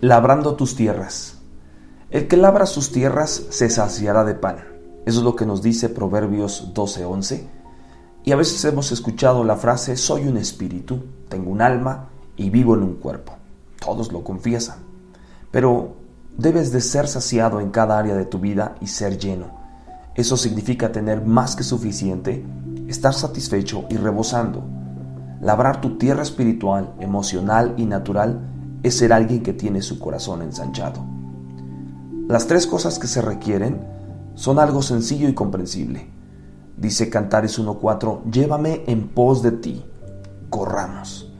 labrando tus tierras. El que labra sus tierras se saciará de pan. Eso es lo que nos dice Proverbios 12:11. Y a veces hemos escuchado la frase, soy un espíritu, tengo un alma y vivo en un cuerpo. Todos lo confiesan. Pero debes de ser saciado en cada área de tu vida y ser lleno. Eso significa tener más que suficiente, estar satisfecho y rebosando. Labrar tu tierra espiritual, emocional y natural ser alguien que tiene su corazón ensanchado. Las tres cosas que se requieren son algo sencillo y comprensible. Dice Cantares 1.4, llévame en pos de ti, corramos.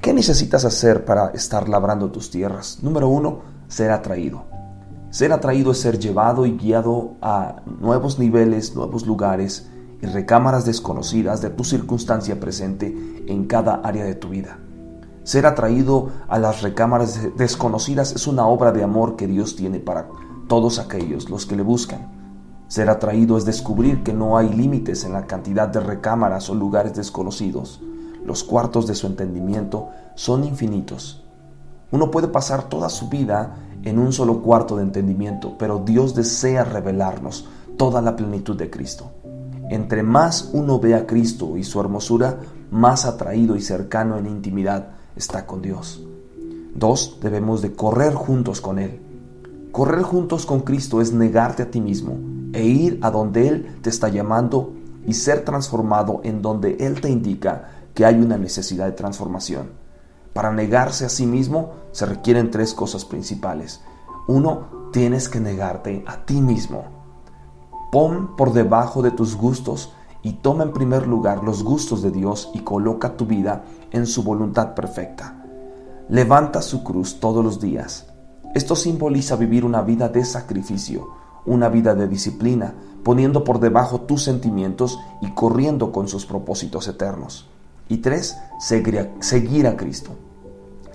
¿Qué necesitas hacer para estar labrando tus tierras? Número uno, ser atraído. Ser atraído es ser llevado y guiado a nuevos niveles, nuevos lugares y recámaras desconocidas de tu circunstancia presente en cada área de tu vida. Ser atraído a las recámaras desconocidas es una obra de amor que Dios tiene para todos aquellos los que le buscan. Ser atraído es descubrir que no hay límites en la cantidad de recámaras o lugares desconocidos. Los cuartos de su entendimiento son infinitos. Uno puede pasar toda su vida en un solo cuarto de entendimiento, pero Dios desea revelarnos toda la plenitud de Cristo. Entre más uno ve a Cristo y su hermosura, más atraído y cercano en intimidad está con Dios. Dos, debemos de correr juntos con Él. Correr juntos con Cristo es negarte a ti mismo e ir a donde Él te está llamando y ser transformado en donde Él te indica que hay una necesidad de transformación. Para negarse a sí mismo se requieren tres cosas principales. Uno, tienes que negarte a ti mismo. Pon por debajo de tus gustos y toma en primer lugar los gustos de Dios y coloca tu vida en su voluntad perfecta. Levanta su cruz todos los días. Esto simboliza vivir una vida de sacrificio, una vida de disciplina, poniendo por debajo tus sentimientos y corriendo con sus propósitos eternos. Y tres, seguir a, Cristo.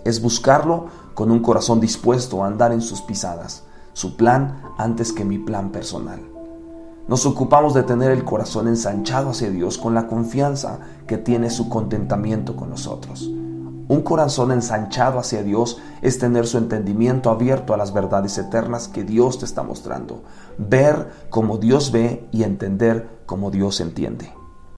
Es buscarlo con un corazón dispuesto a andar en sus pisadas, su plan antes que mi plan personal. Nos ocupamos de tener el corazón ensanchado hacia Dios con la confianza que tiene su contentamiento con nosotros. Un corazón ensanchado hacia Dios es tener su entendimiento abierto a las verdades eternas que Dios te está mostrando, ver como Dios ve y entender como Dios entiende.